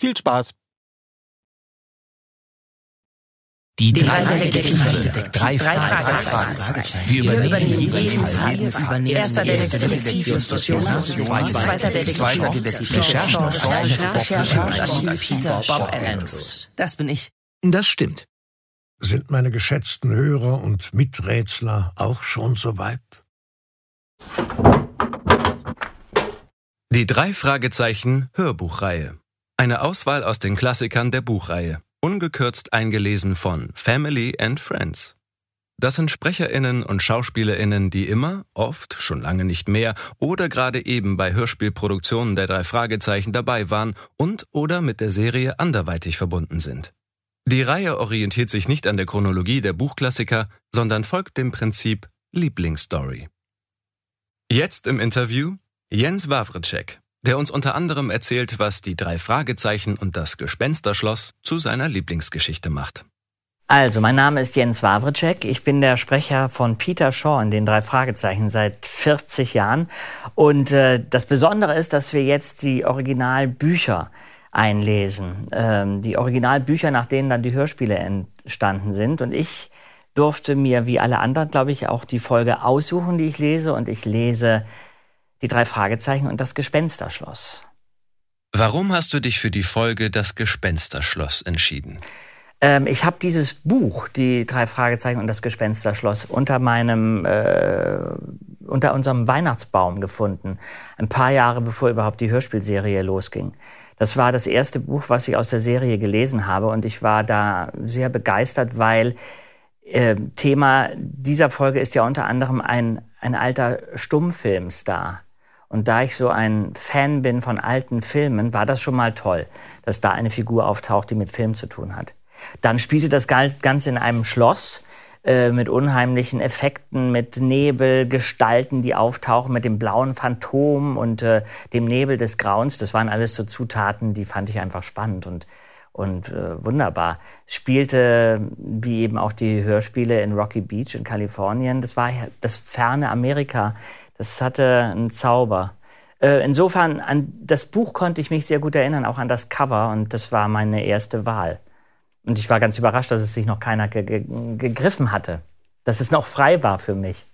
Viel Spaß! Die drei Detektive. Drei Fragezeichen. Wir übernehmen jeden Fall. Erster Detektiv Justus Jonas. Zweiter Detektiv Recherche. Recherche. Bob Andrews. Das bin ich. Das stimmt. Sind meine geschätzten Hörer und Miträtsler auch schon soweit? Die drei Fragezeichen Hörbuchreihe. Eine Auswahl aus den Klassikern der Buchreihe ungekürzt eingelesen von Family and Friends. Das sind Sprecherinnen und Schauspielerinnen, die immer, oft, schon lange nicht mehr oder gerade eben bei Hörspielproduktionen der drei Fragezeichen dabei waren und oder mit der Serie anderweitig verbunden sind. Die Reihe orientiert sich nicht an der Chronologie der Buchklassiker, sondern folgt dem Prinzip Lieblingsstory. Jetzt im Interview Jens Wawritschek, der uns unter anderem erzählt, was die drei Fragezeichen und das Gespensterschloss zu seiner Lieblingsgeschichte macht. Also, mein Name ist Jens Wawritschek. Ich bin der Sprecher von Peter Shaw in den drei Fragezeichen seit 40 Jahren. Und äh, das Besondere ist, dass wir jetzt die Originalbücher einlesen. Ähm, die Originalbücher, nach denen dann die Hörspiele entstanden sind. Und ich durfte mir, wie alle anderen, glaube ich, auch die Folge aussuchen, die ich lese. Und ich lese die drei Fragezeichen und das Gespensterschloss. Warum hast du dich für die Folge Das Gespensterschloss entschieden? Ähm, ich habe dieses Buch, die drei Fragezeichen und das Gespensterschloss, unter meinem, äh, unter unserem Weihnachtsbaum gefunden. Ein paar Jahre bevor überhaupt die Hörspielserie losging. Das war das erste Buch, was ich aus der Serie gelesen habe und ich war da sehr begeistert, weil äh, Thema dieser Folge ist ja unter anderem ein, ein alter Stummfilmstar. Und da ich so ein Fan bin von alten Filmen, war das schon mal toll, dass da eine Figur auftaucht, die mit Film zu tun hat. Dann spielte das Ganze in einem Schloss äh, mit unheimlichen Effekten, mit Nebelgestalten, die auftauchen, mit dem blauen Phantom und äh, dem Nebel des Grauens. Das waren alles so Zutaten, die fand ich einfach spannend und und äh, wunderbar. Spielte, wie eben auch die Hörspiele in Rocky Beach in Kalifornien. Das war das ferne Amerika das hatte einen Zauber. Äh, insofern, an das Buch konnte ich mich sehr gut erinnern, auch an das Cover, und das war meine erste Wahl. Und ich war ganz überrascht, dass es sich noch keiner ge ge gegriffen hatte, dass es noch frei war für mich.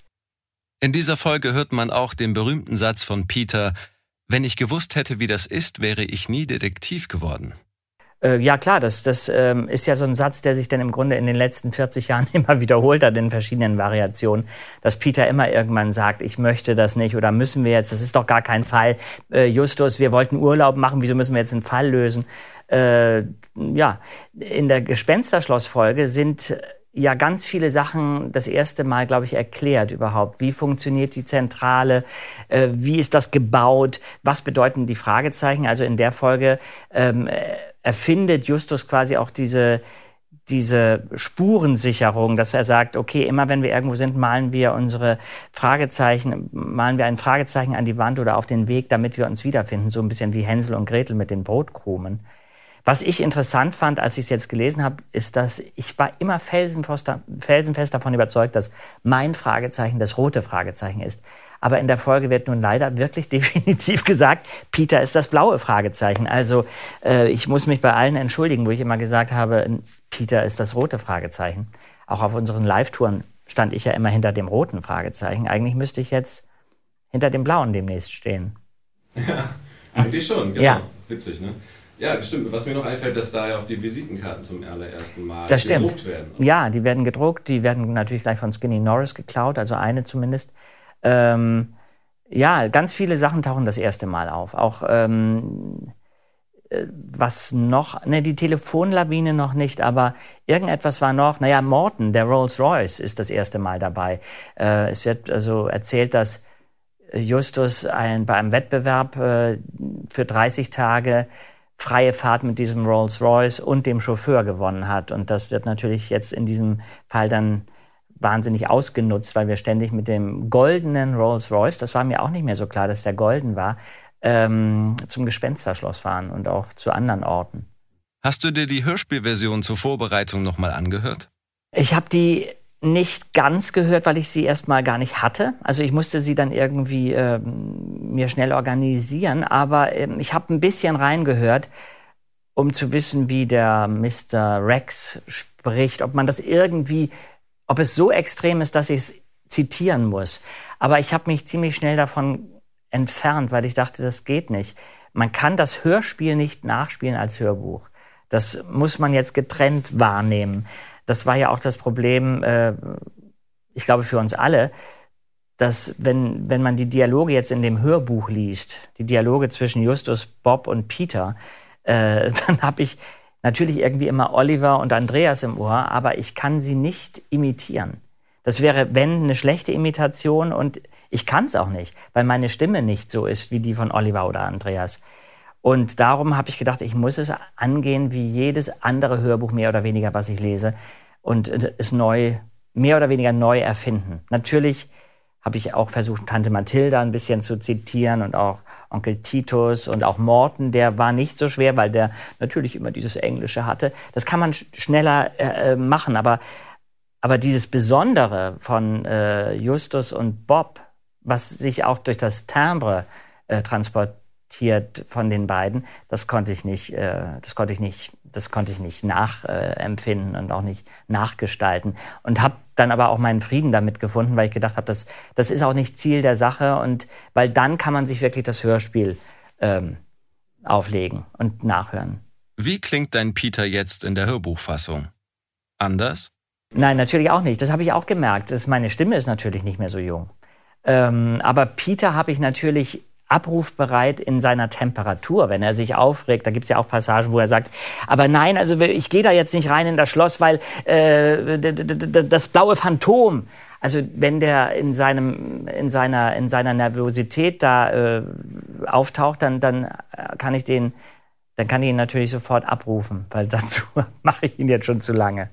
In dieser Folge hört man auch den berühmten Satz von Peter, wenn ich gewusst hätte, wie das ist, wäre ich nie Detektiv geworden. Äh, ja klar, das, das ähm, ist ja so ein Satz, der sich dann im Grunde in den letzten 40 Jahren immer wiederholt hat in verschiedenen Variationen, dass Peter immer irgendwann sagt, ich möchte das nicht oder müssen wir jetzt, das ist doch gar kein Fall. Äh, Justus, wir wollten Urlaub machen, wieso müssen wir jetzt einen Fall lösen? Äh, ja, in der Gespensterschlossfolge sind ja ganz viele Sachen das erste Mal, glaube ich, erklärt überhaupt. Wie funktioniert die Zentrale? Äh, wie ist das gebaut? Was bedeuten die Fragezeichen? Also in der Folge ähm, erfindet Justus quasi auch diese diese Spurensicherung, dass er sagt, okay, immer wenn wir irgendwo sind, malen wir unsere Fragezeichen, malen wir ein Fragezeichen an die Wand oder auf den Weg, damit wir uns wiederfinden, so ein bisschen wie Hänsel und Gretel mit den Brotkrumen. Was ich interessant fand, als ich es jetzt gelesen habe, ist, dass ich war immer felsenfest davon überzeugt, dass mein Fragezeichen das rote Fragezeichen ist. Aber in der Folge wird nun leider wirklich definitiv gesagt, Peter ist das blaue Fragezeichen. Also äh, ich muss mich bei allen entschuldigen, wo ich immer gesagt habe, Peter ist das rote Fragezeichen. Auch auf unseren Live-Touren stand ich ja immer hinter dem roten Fragezeichen. Eigentlich müsste ich jetzt hinter dem blauen demnächst stehen. Ja, eigentlich schon, genau. Ja. Witzig, ne? Ja, stimmt. Was mir noch einfällt, dass da ja auch die Visitenkarten zum allerersten Mal das gedruckt stimmt. werden. Ja, die werden gedruckt. Die werden natürlich gleich von Skinny Norris geklaut, also eine zumindest. Ähm, ja, ganz viele Sachen tauchen das erste Mal auf. Auch ähm, äh, was noch, ne, die Telefonlawine noch nicht, aber irgendetwas war noch, naja, Morton, der Rolls Royce, ist das erste Mal dabei. Äh, es wird also erzählt, dass Justus ein, bei einem Wettbewerb äh, für 30 Tage freie Fahrt mit diesem Rolls Royce und dem Chauffeur gewonnen hat. Und das wird natürlich jetzt in diesem Fall dann wahnsinnig ausgenutzt, weil wir ständig mit dem goldenen Rolls Royce, das war mir auch nicht mehr so klar, dass der golden war, ähm, zum Gespensterschloss fahren und auch zu anderen Orten. Hast du dir die Hörspielversion zur Vorbereitung nochmal angehört? Ich habe die nicht ganz gehört, weil ich sie erstmal gar nicht hatte. Also ich musste sie dann irgendwie ähm, mir schnell organisieren, aber ähm, ich habe ein bisschen reingehört, um zu wissen, wie der Mr. Rex spricht, ob man das irgendwie, ob es so extrem ist, dass ich es zitieren muss. Aber ich habe mich ziemlich schnell davon entfernt, weil ich dachte, das geht nicht. Man kann das Hörspiel nicht nachspielen als Hörbuch. Das muss man jetzt getrennt wahrnehmen. Das war ja auch das Problem, äh, ich glaube für uns alle, dass wenn, wenn man die Dialoge jetzt in dem Hörbuch liest, die Dialoge zwischen Justus, Bob und Peter, äh, dann habe ich natürlich irgendwie immer Oliver und Andreas im Ohr, aber ich kann sie nicht imitieren. Das wäre, wenn, eine schlechte Imitation und ich kann es auch nicht, weil meine Stimme nicht so ist wie die von Oliver oder Andreas. Und darum habe ich gedacht, ich muss es angehen wie jedes andere Hörbuch mehr oder weniger, was ich lese und es neu, mehr oder weniger neu erfinden. Natürlich habe ich auch versucht, Tante Mathilda ein bisschen zu zitieren und auch Onkel Titus und auch Morten, der war nicht so schwer, weil der natürlich immer dieses Englische hatte. Das kann man schneller äh, äh, machen, aber, aber dieses Besondere von äh, Justus und Bob, was sich auch durch das Timbre äh, transportiert, von den beiden. Das konnte ich nicht, äh, das konnte ich nicht, das konnte ich nicht nachempfinden äh, und auch nicht nachgestalten. Und habe dann aber auch meinen Frieden damit gefunden, weil ich gedacht habe, das, das ist auch nicht Ziel der Sache und weil dann kann man sich wirklich das Hörspiel ähm, auflegen und nachhören. Wie klingt dein Peter jetzt in der Hörbuchfassung? Anders? Nein, natürlich auch nicht. Das habe ich auch gemerkt. Das, meine Stimme ist natürlich nicht mehr so jung. Ähm, aber Peter habe ich natürlich abrufbereit in seiner Temperatur, wenn er sich aufregt. Da gibt es ja auch Passagen, wo er sagt, aber nein, also ich gehe da jetzt nicht rein in das Schloss, weil äh, das blaue Phantom. Also wenn der in seinem in seiner in seiner Nervosität da äh, auftaucht, dann dann kann ich den dann kann ich ihn natürlich sofort abrufen, weil dazu mache ich ihn jetzt schon zu lange.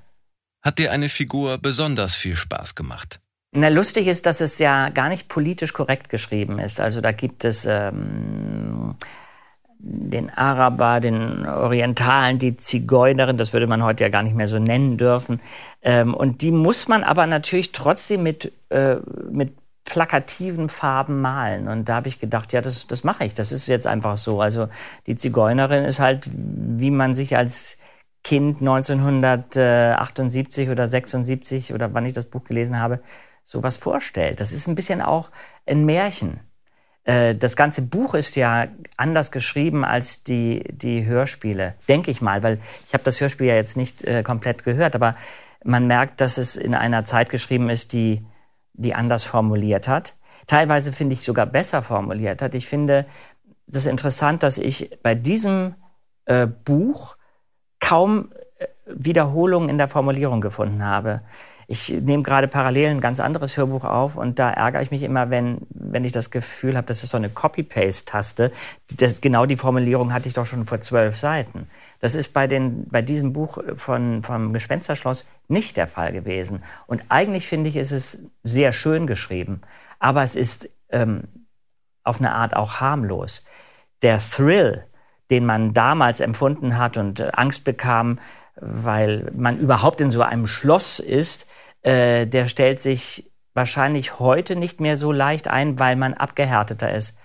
Hat dir eine Figur besonders viel Spaß gemacht? Na, lustig ist, dass es ja gar nicht politisch korrekt geschrieben ist. Also da gibt es ähm, den Araber, den Orientalen, die Zigeunerin, das würde man heute ja gar nicht mehr so nennen dürfen. Ähm, und die muss man aber natürlich trotzdem mit, äh, mit plakativen Farben malen. Und da habe ich gedacht, ja, das, das mache ich. Das ist jetzt einfach so. Also die Zigeunerin ist halt, wie man sich als Kind 1978 oder 76 oder wann ich das Buch gelesen habe, sowas vorstellt. Das ist ein bisschen auch ein Märchen. Äh, das ganze Buch ist ja anders geschrieben als die, die Hörspiele, denke ich mal, weil ich habe das Hörspiel ja jetzt nicht äh, komplett gehört, aber man merkt, dass es in einer Zeit geschrieben ist, die, die anders formuliert hat. Teilweise finde ich sogar besser formuliert hat. Ich finde das interessant, dass ich bei diesem äh, Buch kaum Wiederholungen in der Formulierung gefunden habe. Ich nehme gerade parallel ein ganz anderes Hörbuch auf und da ärgere ich mich immer, wenn, wenn ich das Gefühl habe, das ist so eine Copy-Paste-Taste. Genau die Formulierung hatte ich doch schon vor zwölf Seiten. Das ist bei, den, bei diesem Buch von, vom Gespensterschloss nicht der Fall gewesen. Und eigentlich finde ich, ist es sehr schön geschrieben, aber es ist ähm, auf eine Art auch harmlos. Der Thrill, den man damals empfunden hat und Angst bekam, weil man überhaupt in so einem Schloss ist, äh, der stellt sich wahrscheinlich heute nicht mehr so leicht ein, weil man abgehärteter ist.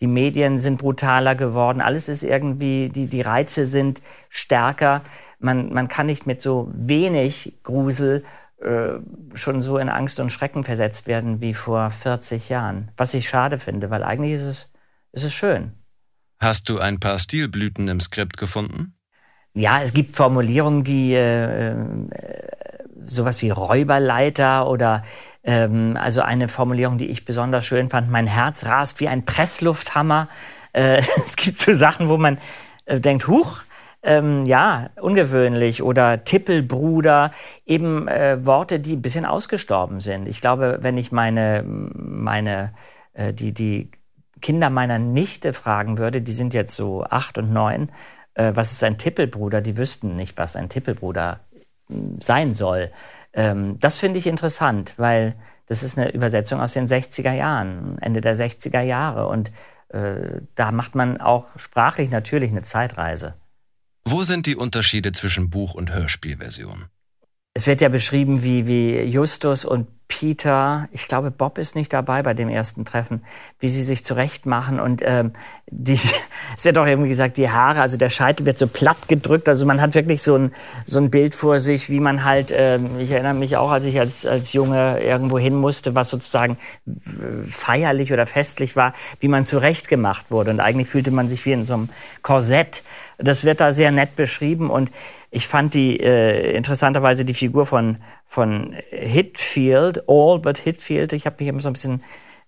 Die Medien sind brutaler geworden, alles ist irgendwie, die, die Reize sind stärker. Man, man kann nicht mit so wenig Grusel äh, schon so in Angst und Schrecken versetzt werden wie vor 40 Jahren. Was ich schade finde, weil eigentlich ist es, ist es schön. Hast du ein paar Stilblüten im Skript gefunden? Ja, es gibt Formulierungen, die äh, äh, sowas wie Räuberleiter oder ähm, also eine Formulierung, die ich besonders schön fand, mein Herz rast wie ein Presslufthammer. Äh, es gibt so Sachen, wo man äh, denkt, huch, ähm, ja, ungewöhnlich oder Tippelbruder, eben äh, Worte, die ein bisschen ausgestorben sind. Ich glaube, wenn ich meine, meine, äh, die, die Kinder meiner Nichte fragen würde, die sind jetzt so acht und neun, äh, was ist ein Tippelbruder? Die wüssten nicht, was ein Tippelbruder hm, sein soll. Ähm, das finde ich interessant, weil das ist eine Übersetzung aus den 60er Jahren, Ende der 60er Jahre. Und äh, da macht man auch sprachlich natürlich eine Zeitreise. Wo sind die Unterschiede zwischen Buch- und Hörspielversion? Es wird ja beschrieben, wie, wie Justus und Peter, ich glaube, Bob ist nicht dabei bei dem ersten Treffen, wie sie sich zurechtmachen und ähm, die, es wird auch irgendwie gesagt, die Haare, also der Scheitel wird so platt gedrückt, also man hat wirklich so ein, so ein Bild vor sich, wie man halt, ähm, ich erinnere mich auch, als ich als, als Junge irgendwo hin musste, was sozusagen feierlich oder festlich war, wie man zurechtgemacht wurde und eigentlich fühlte man sich wie in so einem Korsett. Das wird da sehr nett beschrieben und ich fand die äh, interessanterweise die Figur von von Hitfield, Albert Hitfield. Ich habe mich immer so ein bisschen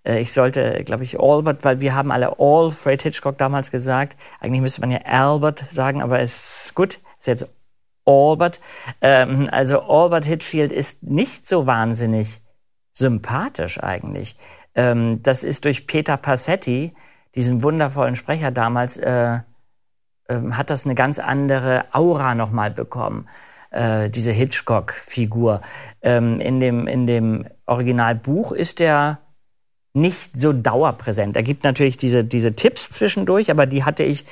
äh, ich sollte, glaube ich, Albert, weil wir haben alle Alfred Hitchcock damals gesagt. Eigentlich müsste man ja Albert sagen, aber es ist gut, ist jetzt Albert. Ähm, also Albert Hitfield ist nicht so wahnsinnig sympathisch eigentlich. Ähm, das ist durch Peter Passetti, diesen wundervollen Sprecher damals, äh, ähm, hat das eine ganz andere Aura nochmal bekommen. Äh, diese Hitchcock-Figur. Ähm, in, dem, in dem Originalbuch ist er nicht so dauerpräsent. Er gibt natürlich diese, diese Tipps zwischendurch, aber die hatte ich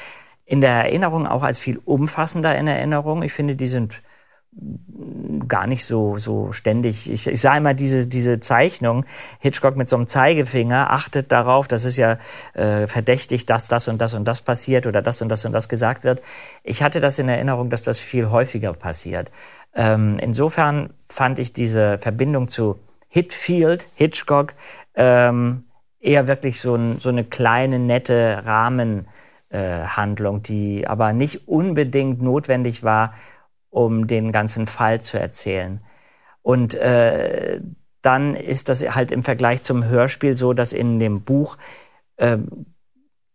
in der Erinnerung auch als viel umfassender in Erinnerung. Ich finde, die sind gar nicht so, so ständig. Ich, ich sah immer diese, diese Zeichnung, Hitchcock mit so einem Zeigefinger, achtet darauf, das ist ja äh, verdächtig, dass das und das und das passiert oder das und das und das gesagt wird. Ich hatte das in Erinnerung, dass das viel häufiger passiert. Ähm, insofern fand ich diese Verbindung zu Hitfield, Hitchcock, ähm, eher wirklich so, ein, so eine kleine, nette Rahmenhandlung, äh, die aber nicht unbedingt notwendig war, um den ganzen Fall zu erzählen. Und äh, dann ist das halt im Vergleich zum Hörspiel so, dass in dem Buch äh,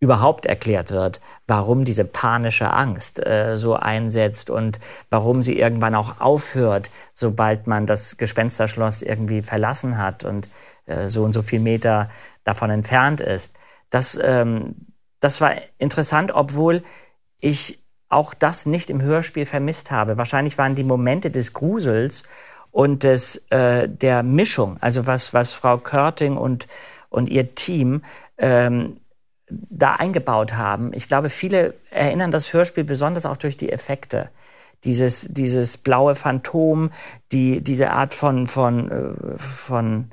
überhaupt erklärt wird, warum diese panische Angst äh, so einsetzt und warum sie irgendwann auch aufhört, sobald man das Gespensterschloss irgendwie verlassen hat und äh, so und so viel Meter davon entfernt ist. Das, ähm, das war interessant, obwohl ich auch das nicht im Hörspiel vermisst habe. Wahrscheinlich waren die Momente des Grusels und des, äh, der Mischung, also was, was Frau Körting und, und ihr Team ähm, da eingebaut haben. Ich glaube, viele erinnern das Hörspiel besonders auch durch die Effekte. Dieses, dieses blaue Phantom, die, diese Art von, von, äh, von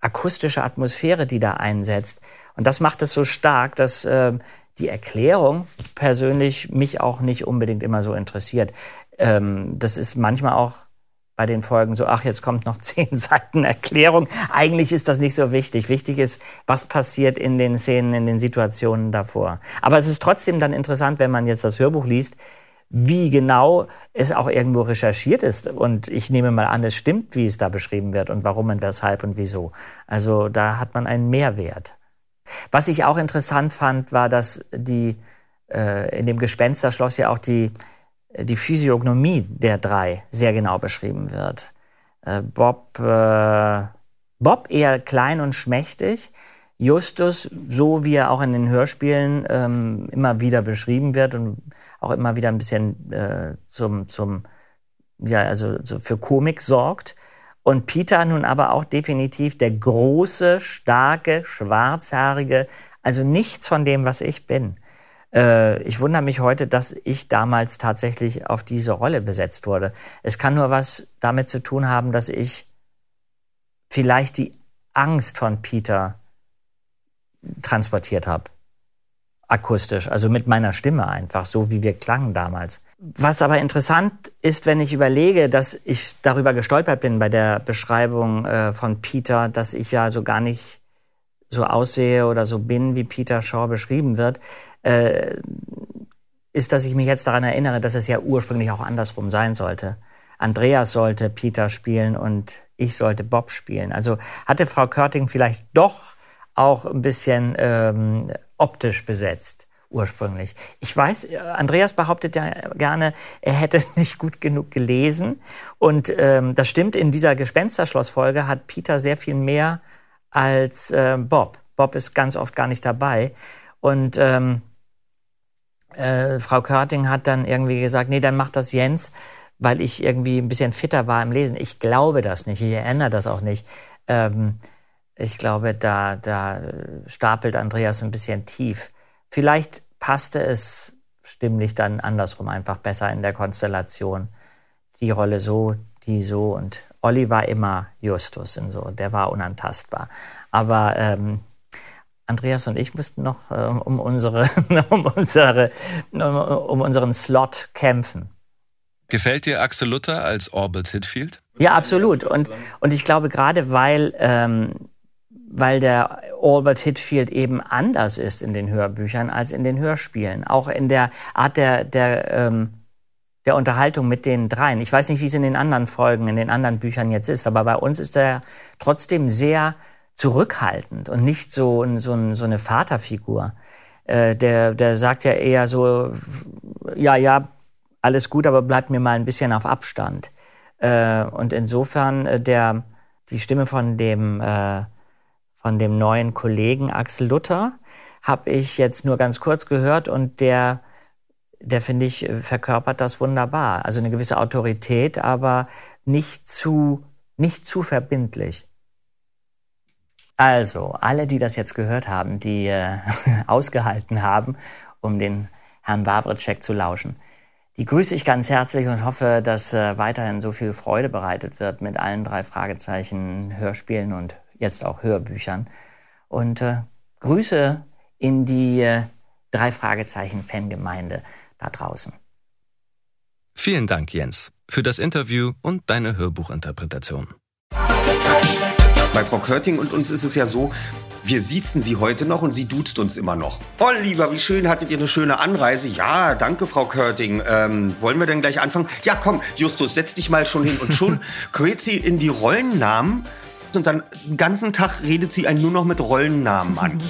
akustischer Atmosphäre, die da einsetzt. Und das macht es so stark, dass äh, die Erklärung persönlich mich auch nicht unbedingt immer so interessiert. Ähm, das ist manchmal auch bei den Folgen so, ach, jetzt kommt noch zehn Seiten Erklärung. Eigentlich ist das nicht so wichtig. Wichtig ist, was passiert in den Szenen, in den Situationen davor. Aber es ist trotzdem dann interessant, wenn man jetzt das Hörbuch liest, wie genau es auch irgendwo recherchiert ist. Und ich nehme mal an, es stimmt, wie es da beschrieben wird und warum und weshalb und wieso. Also da hat man einen Mehrwert. Was ich auch interessant fand, war, dass die äh, in dem Gespensterschloss ja auch die die Physiognomie der drei sehr genau beschrieben wird. Äh, Bob, äh, Bob eher klein und schmächtig. Justus, so wie er auch in den Hörspielen ähm, immer wieder beschrieben wird und auch immer wieder ein bisschen äh, zum, zum, ja, also so für Komik sorgt. Und Peter nun aber auch definitiv der große, starke, schwarzhaarige, also nichts von dem, was ich bin. Äh, ich wundere mich heute, dass ich damals tatsächlich auf diese Rolle besetzt wurde. Es kann nur was damit zu tun haben, dass ich vielleicht die Angst von Peter transportiert habe. Akustisch, also mit meiner Stimme einfach, so wie wir klangen damals. Was aber interessant ist, wenn ich überlege, dass ich darüber gestolpert bin bei der Beschreibung äh, von Peter, dass ich ja so gar nicht so aussehe oder so bin, wie Peter Shaw beschrieben wird, äh, ist, dass ich mich jetzt daran erinnere, dass es ja ursprünglich auch andersrum sein sollte. Andreas sollte Peter spielen und ich sollte Bob spielen. Also hatte Frau Körting vielleicht doch auch ein bisschen ähm, optisch besetzt ursprünglich. Ich weiß, Andreas behauptet ja gerne, er hätte nicht gut genug gelesen. Und ähm, das stimmt, in dieser Gespensterschlossfolge hat Peter sehr viel mehr als äh, Bob. Bob ist ganz oft gar nicht dabei. Und ähm, äh, Frau Körting hat dann irgendwie gesagt, nee, dann macht das Jens, weil ich irgendwie ein bisschen fitter war im Lesen. Ich glaube das nicht, ich erinnere das auch nicht. Ähm, ich glaube, da, da stapelt Andreas ein bisschen tief. Vielleicht passte es stimmlich dann andersrum einfach besser in der Konstellation. Die Rolle so, die so und Olli war immer Justus und so, der war unantastbar. Aber ähm, Andreas und ich müssten noch äh, um, unsere, um, unsere, um, um unseren Slot kämpfen. Gefällt dir Axel Luther als Orbit Hitfield? Ja, absolut. Und, und ich glaube, gerade weil, ähm, weil der Albert Hitfield eben anders ist in den Hörbüchern als in den Hörspielen. Auch in der Art der, der, ähm, der Unterhaltung mit den dreien. Ich weiß nicht, wie es in den anderen Folgen, in den anderen Büchern jetzt ist, aber bei uns ist er trotzdem sehr zurückhaltend und nicht so, so, so eine Vaterfigur. Äh, der, der sagt ja eher so, ja, ja, alles gut, aber bleibt mir mal ein bisschen auf Abstand. Äh, und insofern äh, der, die Stimme von dem, äh, von dem neuen Kollegen Axel Luther habe ich jetzt nur ganz kurz gehört und der, der finde ich, verkörpert das wunderbar. Also eine gewisse Autorität, aber nicht zu, nicht zu verbindlich. Also, alle, die das jetzt gehört haben, die äh, ausgehalten haben, um den Herrn Wawritschek zu lauschen, die grüße ich ganz herzlich und hoffe, dass äh, weiterhin so viel Freude bereitet wird mit allen drei Fragezeichen, Hörspielen und jetzt auch Hörbüchern. Und äh, Grüße in die äh, drei Fragezeichen Fangemeinde da draußen. Vielen Dank, Jens, für das Interview und deine Hörbuchinterpretation. Bei Frau Körting und uns ist es ja so, wir siezen sie heute noch und sie duzt uns immer noch. Oh, lieber, wie schön, hattet ihr eine schöne Anreise? Ja, danke, Frau Körting. Ähm, wollen wir denn gleich anfangen? Ja, komm, Justus, setz dich mal schon hin. Und schon quält sie in die Rollennamen und dann den ganzen Tag redet sie einen nur noch mit Rollennamen an.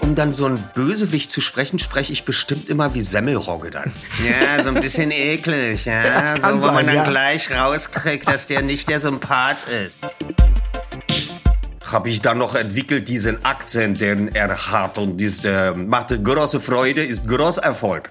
Um dann so ein Bösewicht zu sprechen, spreche ich bestimmt immer wie Semmelrogge dann. Ja, so ein bisschen eklig, ja. so, wo sein, man dann ja. gleich rauskriegt, dass der nicht der Sympath ist. Habe ich dann noch entwickelt, diesen Akzent, den er hat und das äh, macht große Freude, ist großer Erfolg.